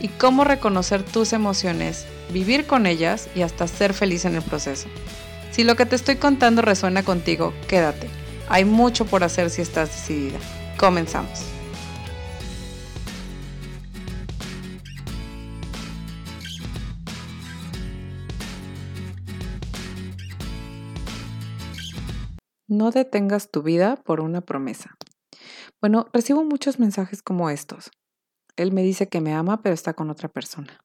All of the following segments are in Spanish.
y cómo reconocer tus emociones, vivir con ellas y hasta ser feliz en el proceso. Si lo que te estoy contando resuena contigo, quédate. Hay mucho por hacer si estás decidida. Comenzamos. No detengas tu vida por una promesa. Bueno, recibo muchos mensajes como estos. Él me dice que me ama, pero está con otra persona.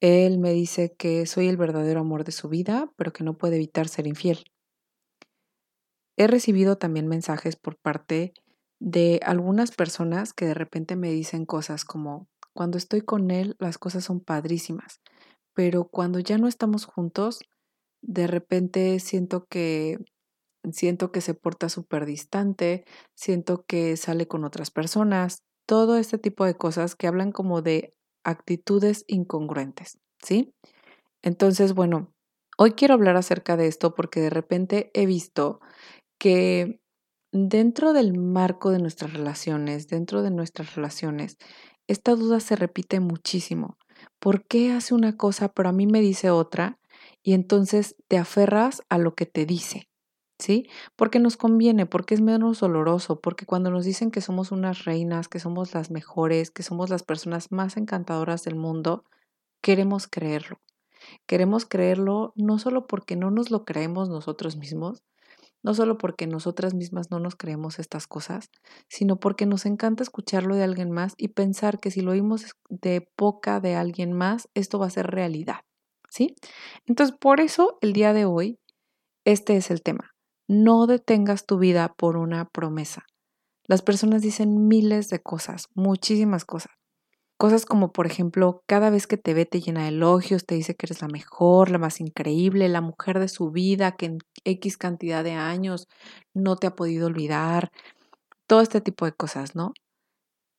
Él me dice que soy el verdadero amor de su vida, pero que no puede evitar ser infiel. He recibido también mensajes por parte de algunas personas que de repente me dicen cosas como, cuando estoy con él las cosas son padrísimas, pero cuando ya no estamos juntos, de repente siento que siento que se porta súper distante, siento que sale con otras personas, todo este tipo de cosas que hablan como de actitudes incongruentes, ¿sí? Entonces, bueno, hoy quiero hablar acerca de esto porque de repente he visto que dentro del marco de nuestras relaciones, dentro de nuestras relaciones, esta duda se repite muchísimo. ¿Por qué hace una cosa pero a mí me dice otra? Y entonces te aferras a lo que te dice. Porque nos conviene, porque es menos doloroso, porque cuando nos dicen que somos unas reinas, que somos las mejores, que somos las personas más encantadoras del mundo, queremos creerlo. Queremos creerlo no solo porque no nos lo creemos nosotros mismos, no solo porque nosotras mismas no nos creemos estas cosas, sino porque nos encanta escucharlo de alguien más y pensar que si lo oímos de boca de alguien más, esto va a ser realidad, ¿sí? Entonces, por eso el día de hoy, este es el tema. No detengas tu vida por una promesa. Las personas dicen miles de cosas, muchísimas cosas. Cosas como, por ejemplo, cada vez que te ve te llena de elogios, te dice que eres la mejor, la más increíble, la mujer de su vida, que en X cantidad de años no te ha podido olvidar, todo este tipo de cosas, ¿no?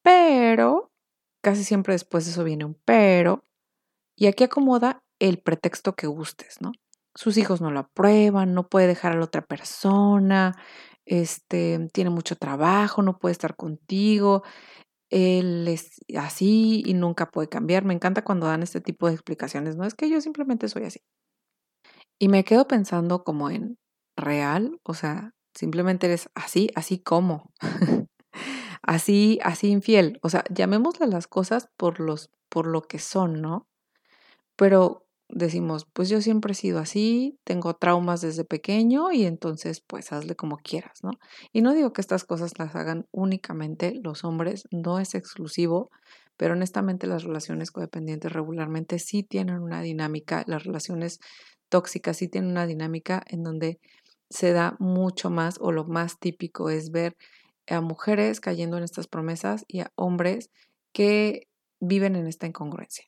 Pero, casi siempre después de eso viene un pero, y aquí acomoda el pretexto que gustes, ¿no? Sus hijos no lo aprueban, no puede dejar a la otra persona, este, tiene mucho trabajo, no puede estar contigo, él es así y nunca puede cambiar. Me encanta cuando dan este tipo de explicaciones, no es que yo simplemente soy así. Y me quedo pensando como en real, o sea, simplemente eres así, así como. así, así infiel. O sea, llamémosle las cosas por los por lo que son, ¿no? Pero decimos, pues yo siempre he sido así, tengo traumas desde pequeño y entonces pues hazle como quieras, ¿no? Y no digo que estas cosas las hagan únicamente los hombres, no es exclusivo, pero honestamente las relaciones codependientes regularmente sí tienen una dinámica, las relaciones tóxicas sí tienen una dinámica en donde se da mucho más o lo más típico es ver a mujeres cayendo en estas promesas y a hombres que viven en esta incongruencia.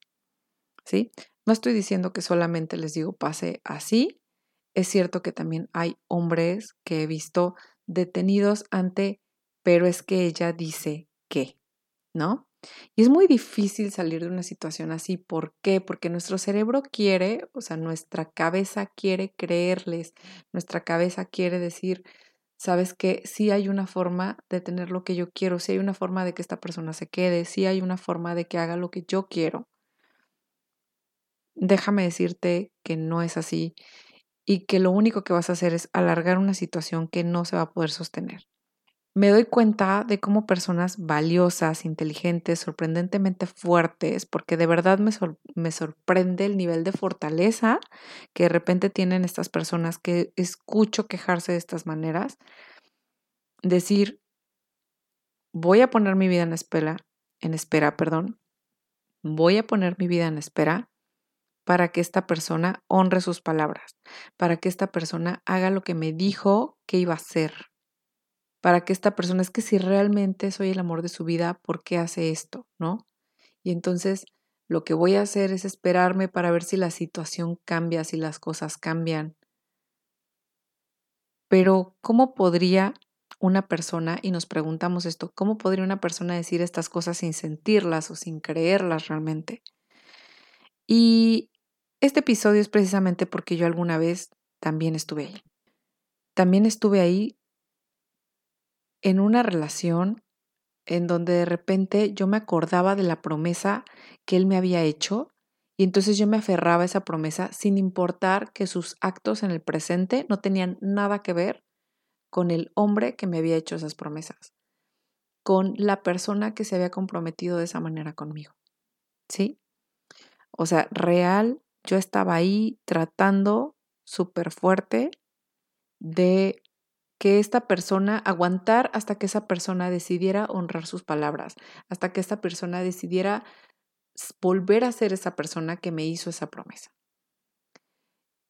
¿Sí? No estoy diciendo que solamente les digo pase así. Es cierto que también hay hombres que he visto detenidos ante, pero es que ella dice que, ¿no? Y es muy difícil salir de una situación así. ¿Por qué? Porque nuestro cerebro quiere, o sea, nuestra cabeza quiere creerles, nuestra cabeza quiere decir, sabes que sí hay una forma de tener lo que yo quiero, sí hay una forma de que esta persona se quede, sí hay una forma de que haga lo que yo quiero déjame decirte que no es así y que lo único que vas a hacer es alargar una situación que no se va a poder sostener. Me doy cuenta de cómo personas valiosas, inteligentes, sorprendentemente fuertes, porque de verdad me, me, sorprende el nivel de fortaleza que de repente tienen estas personas que escucho quejarse de estas maneras, decir, voy a poner mi vida en espera, en espera, perdón, voy a poner mi vida en espera para que esta persona honre sus palabras, para que esta persona haga lo que me dijo que iba a hacer, para que esta persona es que si realmente soy el amor de su vida, ¿por qué hace esto? ¿No? Y entonces lo que voy a hacer es esperarme para ver si la situación cambia, si las cosas cambian. Pero, ¿cómo podría una persona, y nos preguntamos esto, ¿cómo podría una persona decir estas cosas sin sentirlas o sin creerlas realmente? Y este episodio es precisamente porque yo alguna vez también estuve ahí. También estuve ahí en una relación en donde de repente yo me acordaba de la promesa que él me había hecho y entonces yo me aferraba a esa promesa sin importar que sus actos en el presente no tenían nada que ver con el hombre que me había hecho esas promesas, con la persona que se había comprometido de esa manera conmigo. ¿Sí? O sea, real, yo estaba ahí tratando súper fuerte de que esta persona, aguantar hasta que esa persona decidiera honrar sus palabras, hasta que esta persona decidiera volver a ser esa persona que me hizo esa promesa.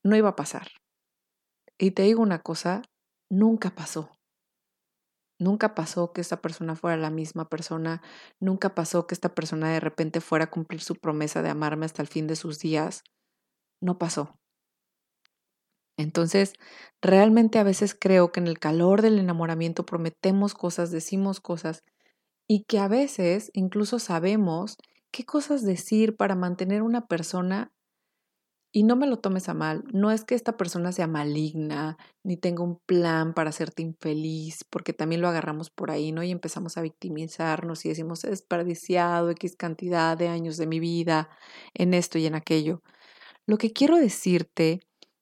No iba a pasar. Y te digo una cosa, nunca pasó. Nunca pasó que esta persona fuera la misma persona, nunca pasó que esta persona de repente fuera a cumplir su promesa de amarme hasta el fin de sus días. No pasó. Entonces, realmente a veces creo que en el calor del enamoramiento prometemos cosas, decimos cosas y que a veces incluso sabemos qué cosas decir para mantener una persona y no me lo tomes a mal, no es que esta persona sea maligna, ni tenga un plan para hacerte infeliz, porque también lo agarramos por ahí, ¿no? Y empezamos a victimizarnos y decimos, desperdiciado X cantidad de años de mi vida en esto y en aquello. Lo que quiero decirte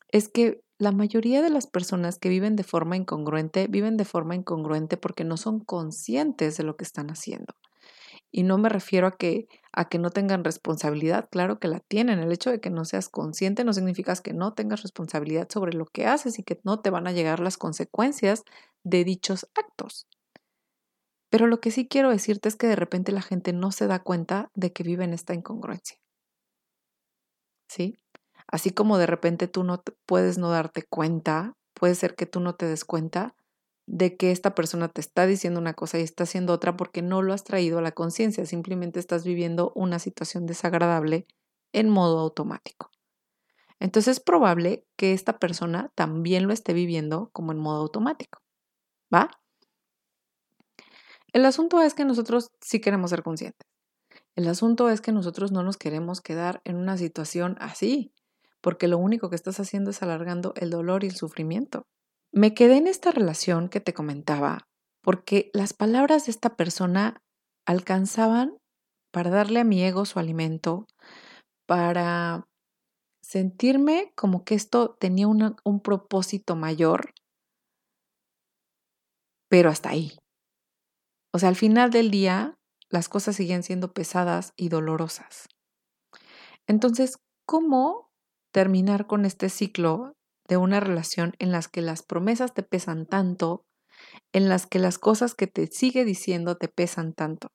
es que la mayoría de las personas que viven de forma incongruente viven de forma incongruente porque no son conscientes de lo que están haciendo. Y no me refiero a que, a que no tengan responsabilidad, claro que la tienen. El hecho de que no seas consciente no significa que no tengas responsabilidad sobre lo que haces y que no te van a llegar las consecuencias de dichos actos. Pero lo que sí quiero decirte es que de repente la gente no se da cuenta de que vive en esta incongruencia. ¿Sí? Así como de repente tú no puedes no darte cuenta, puede ser que tú no te des cuenta de que esta persona te está diciendo una cosa y está haciendo otra porque no lo has traído a la conciencia, simplemente estás viviendo una situación desagradable en modo automático. Entonces es probable que esta persona también lo esté viviendo como en modo automático. ¿Va? El asunto es que nosotros sí queremos ser conscientes. El asunto es que nosotros no nos queremos quedar en una situación así, porque lo único que estás haciendo es alargando el dolor y el sufrimiento. Me quedé en esta relación que te comentaba porque las palabras de esta persona alcanzaban para darle a mi ego su alimento, para sentirme como que esto tenía un propósito mayor, pero hasta ahí. O sea, al final del día, las cosas siguen siendo pesadas y dolorosas. Entonces, ¿cómo terminar con este ciclo de una relación en las que las promesas te pesan tanto, en las que las cosas que te sigue diciendo te pesan tanto.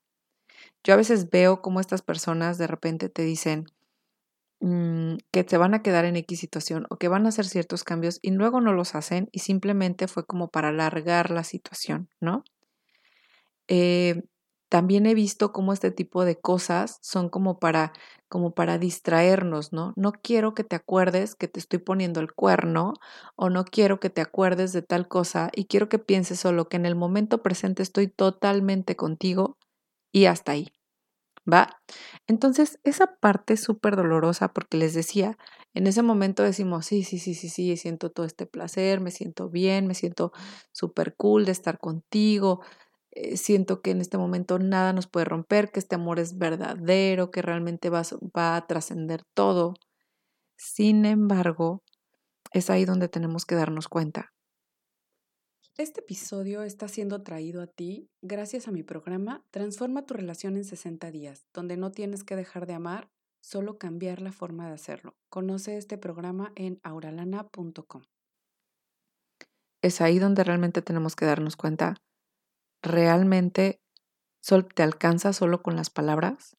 Yo a veces veo cómo estas personas de repente te dicen mm, que te van a quedar en X situación o que van a hacer ciertos cambios y luego no los hacen y simplemente fue como para alargar la situación, ¿no? Eh, también he visto cómo este tipo de cosas son como para como para distraernos, ¿no? No quiero que te acuerdes que te estoy poniendo el cuerno o no quiero que te acuerdes de tal cosa y quiero que pienses solo que en el momento presente estoy totalmente contigo y hasta ahí. ¿Va? Entonces, esa parte es súper dolorosa porque les decía, en ese momento decimos, sí, sí, sí, sí, sí, siento todo este placer, me siento bien, me siento súper cool de estar contigo, siento que en este momento nada nos puede romper, que este amor es verdadero, que realmente va, va a trascender todo. Sin embargo, es ahí donde tenemos que darnos cuenta. Este episodio está siendo traído a ti gracias a mi programa Transforma tu relación en 60 días, donde no tienes que dejar de amar, solo cambiar la forma de hacerlo. Conoce este programa en auralana.com. Es ahí donde realmente tenemos que darnos cuenta realmente te alcanza solo con las palabras?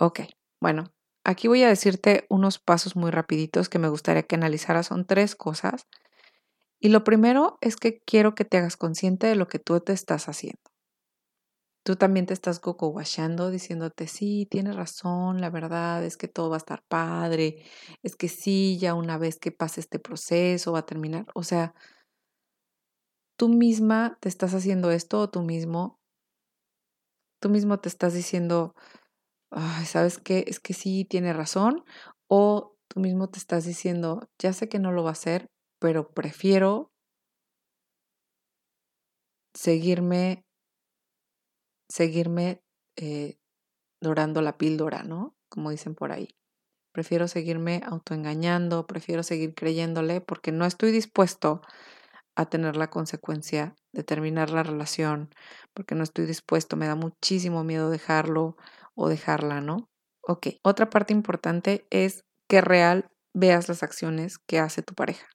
Ok, bueno, aquí voy a decirte unos pasos muy rapiditos que me gustaría que analizaras. Son tres cosas. Y lo primero es que quiero que te hagas consciente de lo que tú te estás haciendo. Tú también te estás coco diciéndote, sí, tienes razón, la verdad es que todo va a estar padre, es que sí, ya una vez que pase este proceso va a terminar. O sea, tú misma te estás haciendo esto o tú mismo, tú mismo te estás diciendo, ¿sabes qué? Es que sí, tiene razón. O tú mismo te estás diciendo, ya sé que no lo va a hacer, pero prefiero seguirme, seguirme eh, dorando la píldora, ¿no? Como dicen por ahí. Prefiero seguirme autoengañando, prefiero seguir creyéndole porque no estoy dispuesto a tener la consecuencia de terminar la relación, porque no estoy dispuesto, me da muchísimo miedo dejarlo o dejarla, ¿no? Ok, otra parte importante es que real veas las acciones que hace tu pareja.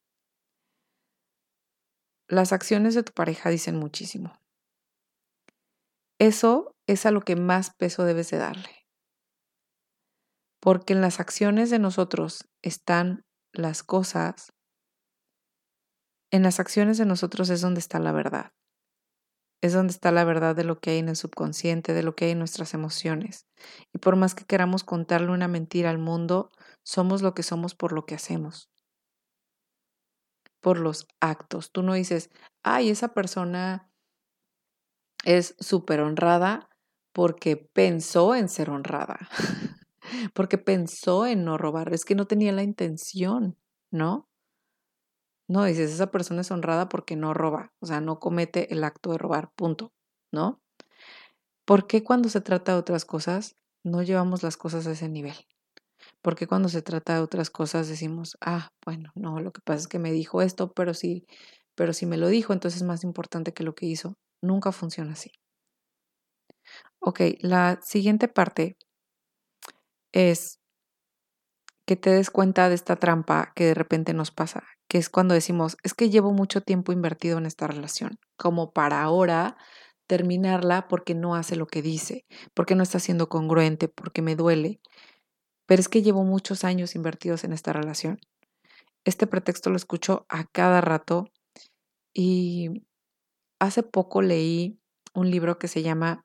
Las acciones de tu pareja dicen muchísimo. Eso es a lo que más peso debes de darle. Porque en las acciones de nosotros están las cosas en las acciones de nosotros es donde está la verdad. Es donde está la verdad de lo que hay en el subconsciente, de lo que hay en nuestras emociones. Y por más que queramos contarle una mentira al mundo, somos lo que somos por lo que hacemos. Por los actos. Tú no dices, ay, esa persona es súper honrada porque pensó en ser honrada, porque pensó en no robar, es que no tenía la intención, ¿no? No, dices, esa persona es honrada porque no roba, o sea, no comete el acto de robar, punto, ¿no? ¿Por qué cuando se trata de otras cosas no llevamos las cosas a ese nivel? ¿Por qué cuando se trata de otras cosas decimos, ah, bueno, no, lo que pasa es que me dijo esto, pero sí, pero si me lo dijo, entonces es más importante que lo que hizo. Nunca funciona así. Ok, la siguiente parte es que te des cuenta de esta trampa que de repente nos pasa, que es cuando decimos, es que llevo mucho tiempo invertido en esta relación, como para ahora terminarla porque no hace lo que dice, porque no está siendo congruente, porque me duele. Pero es que llevo muchos años invertidos en esta relación. Este pretexto lo escucho a cada rato y hace poco leí un libro que se llama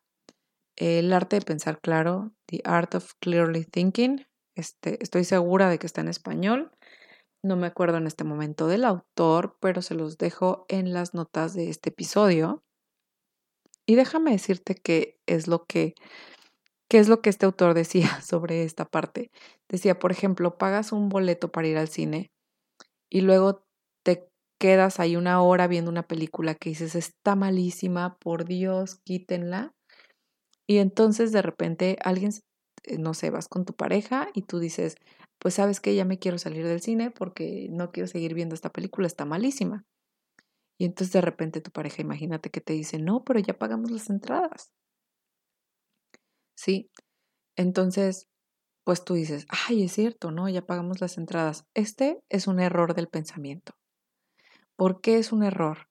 El arte de pensar claro, The Art of Clearly Thinking, este, estoy segura de que está en español. No me acuerdo en este momento del autor, pero se los dejo en las notas de este episodio. Y déjame decirte qué es lo que, qué es lo que este autor decía sobre esta parte. Decía, por ejemplo, pagas un boleto para ir al cine y luego te quedas ahí una hora viendo una película que dices, está malísima, por Dios, quítenla. Y entonces de repente alguien no sé, vas con tu pareja y tú dices, pues sabes que ya me quiero salir del cine porque no quiero seguir viendo esta película, está malísima. Y entonces de repente tu pareja, imagínate que te dice, no, pero ya pagamos las entradas. Sí, entonces, pues tú dices, ay, es cierto, ¿no? Ya pagamos las entradas. Este es un error del pensamiento. ¿Por qué es un error?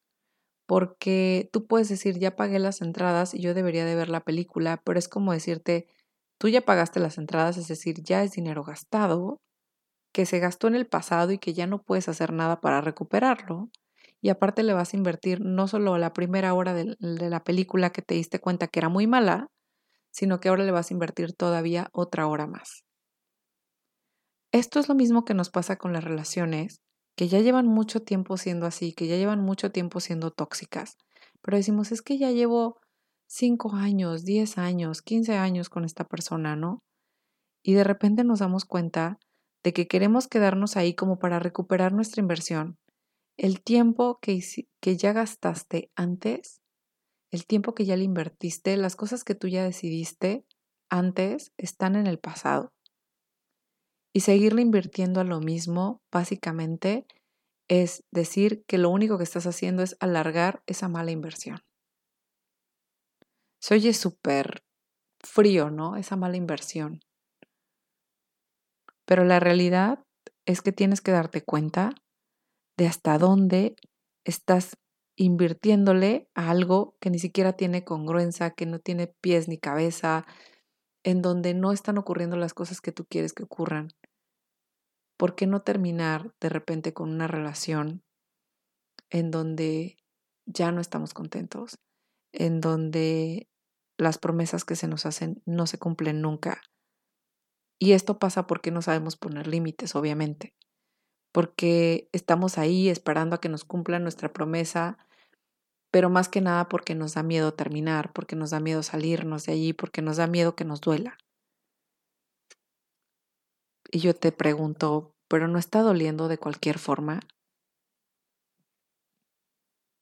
Porque tú puedes decir, ya pagué las entradas y yo debería de ver la película, pero es como decirte, Tú ya pagaste las entradas, es decir, ya es dinero gastado, que se gastó en el pasado y que ya no puedes hacer nada para recuperarlo. Y aparte le vas a invertir no solo la primera hora de, la película que te diste cuenta que era muy mala, sino que ahora le vas a invertir todavía otra hora más. Esto es lo mismo que nos pasa con las relaciones, que ya llevan mucho tiempo siendo así, que ya llevan mucho tiempo siendo tóxicas, pero decimos, es que ya llevo 5 años, 10 años, 15 años con esta persona, ¿no? Y de repente nos damos cuenta de que queremos quedarnos ahí como para recuperar nuestra inversión. El tiempo que, que ya gastaste antes, el tiempo que ya le invertiste, las cosas que tú ya decidiste antes están en el pasado. Y seguirle invirtiendo a lo mismo, básicamente, es decir que lo único que estás haciendo es alargar esa mala inversión. Se oye súper frío, ¿no? Esa mala inversión. Pero la realidad es que tienes que darte cuenta de hasta dónde estás invirtiéndole a algo que ni siquiera tiene congruencia, que no tiene pies ni cabeza, en donde no están ocurriendo las cosas que tú quieres que ocurran. ¿Por qué no terminar de repente con una relación en donde ya no estamos contentos, en donde las promesas que se nos hacen no se cumplen nunca. Y esto pasa porque no sabemos poner límites, obviamente. Porque estamos ahí esperando a que nos cumplan nuestra promesa, pero más que nada porque nos da miedo terminar, porque nos da miedo salirnos de allí, porque nos da miedo que nos duela. Y yo te pregunto, ¿pero no está doliendo de cualquier forma?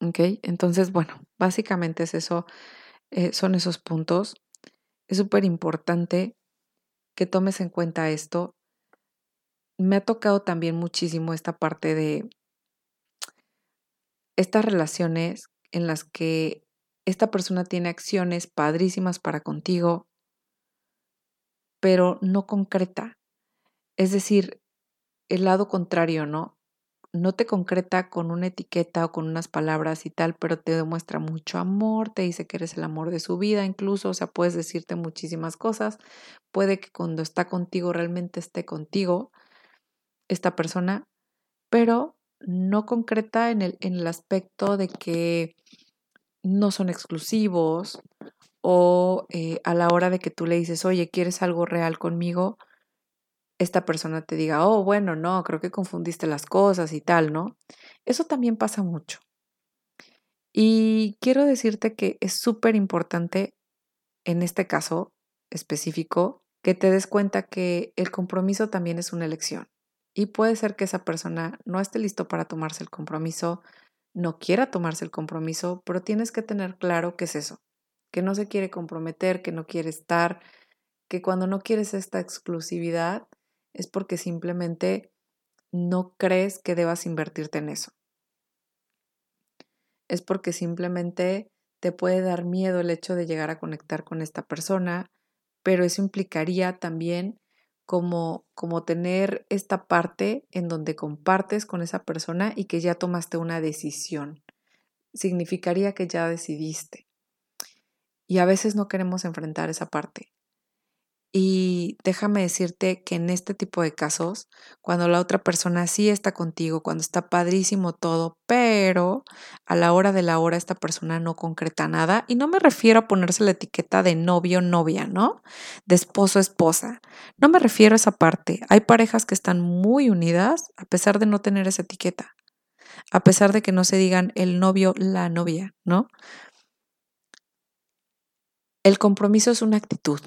¿Ok? Entonces, bueno, básicamente es eso, eh, son esos puntos. Es súper importante que tomes en cuenta esto. Me ha tocado también muchísimo esta parte de estas relaciones en las que esta persona tiene acciones padrísimas para contigo, pero no concreta. Es decir, el lado contrario, ¿no? No te concreta con una etiqueta o con unas palabras y tal, pero te demuestra mucho amor, te dice que eres el amor de su vida, incluso, o sea, puedes decirte muchísimas cosas. Puede que cuando está contigo realmente esté contigo esta persona, pero no concreta en el, en el aspecto de que no son exclusivos o eh, a la hora de que tú le dices, oye, ¿quieres algo real conmigo? Esta persona te diga, oh, bueno, no, creo que confundiste las cosas y tal, ¿no? Eso también pasa mucho. Y quiero decirte que es súper importante en este caso específico que te des cuenta que el compromiso también es una elección. Y puede ser que esa persona no esté listo para tomarse el compromiso, no quiera tomarse el compromiso, pero tienes que tener claro qué es eso, que no se quiere comprometer, que no quiere estar, que cuando no quieres esta exclusividad, es porque simplemente no crees que debas invertirte en eso. Es porque simplemente te puede dar miedo el hecho de llegar a conectar con esta persona, pero eso implicaría también como, como tener esta parte en donde compartes con esa persona y que ya tomaste una decisión. Significaría que ya decidiste. Y a veces no queremos enfrentar esa parte. Y déjame decirte que en este tipo de casos, cuando la otra persona sí está contigo, cuando está padrísimo todo, pero a la hora de la hora esta persona no concreta nada, y no me refiero a ponerse la etiqueta de novio, novia, ¿no? De esposo, esposa. No me refiero a esa parte. Hay parejas que están muy unidas a pesar de no tener esa etiqueta, a pesar de que no se digan el novio, la novia, ¿no? El compromiso es una actitud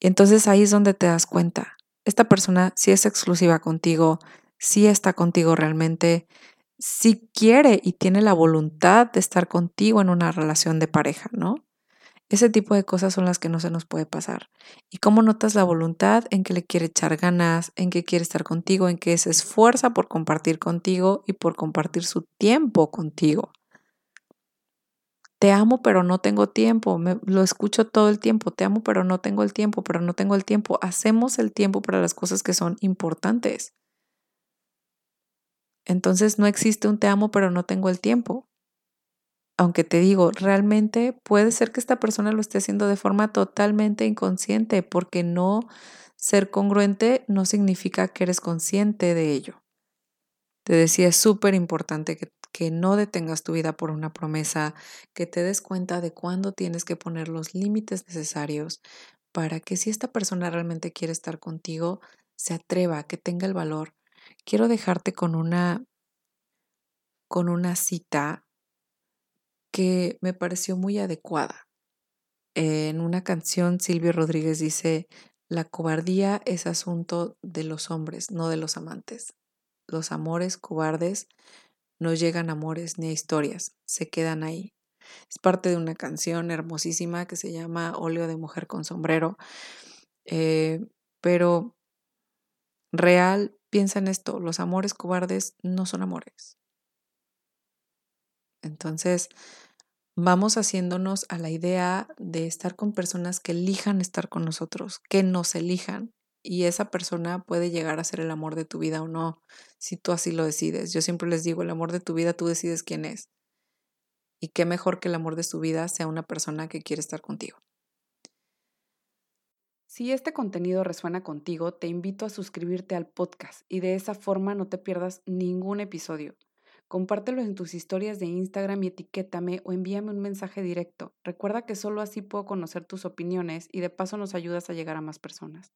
y entonces ahí es donde te das cuenta. Esta persona sí es exclusiva contigo, sí está contigo realmente, sí quiere y tiene la voluntad de estar contigo en una relación de pareja, ¿no? Ese tipo de cosas son las que no se nos puede pasar. ¿Y cómo notas la voluntad en que le quiere echar ganas, en que quiere estar contigo, en que se esfuerza por compartir contigo y por compartir su tiempo contigo? Te amo pero no tengo tiempo, Me, lo escucho todo el tiempo, te amo pero no tengo el tiempo, pero no tengo el tiempo. Hacemos el tiempo para las cosas que son importantes. Entonces no existe un te amo pero no tengo el tiempo. Aunque te digo, realmente puede ser que esta persona lo esté haciendo de forma totalmente inconsciente, porque no ser congruente no significa que eres consciente de ello. Te decía, es súper importante que que no detengas tu vida por una promesa, que te des cuenta de cuándo tienes que poner los límites necesarios para que si esta persona realmente quiere estar contigo, se atreva, que tenga el valor. Quiero dejarte con una con una cita que me pareció muy adecuada. En una canción Silvio Rodríguez dice, la cobardía es asunto de los hombres, no de los amantes. Los amores cobardes no llegan amores ni a historias, se quedan ahí. Es parte de una canción hermosísima que se llama Óleo de Mujer con Sombrero. Eh, pero real, piensa en esto, los amores cobardes no son amores. Entonces, vamos haciéndonos a la idea de estar con personas que elijan estar con nosotros, que nos elijan, y esa persona puede llegar a ser el amor de tu vida o no, si tú así lo decides. Yo siempre les digo, el amor de tu vida tú decides quién es. Y qué mejor que el amor de su vida sea una persona que quiere estar contigo. Si este contenido resuena contigo, te invito a suscribirte al podcast y de esa forma no te pierdas ningún episodio. Compártelo en tus historias de Instagram y etiquétame o envíame un mensaje directo. Recuerda que solo así puedo conocer tus opiniones y de paso nos ayudas a llegar a más personas.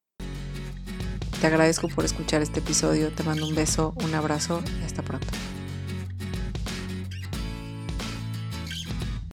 Te agradezco por escuchar este episodio, te mando un beso, un abrazo y hasta pronto.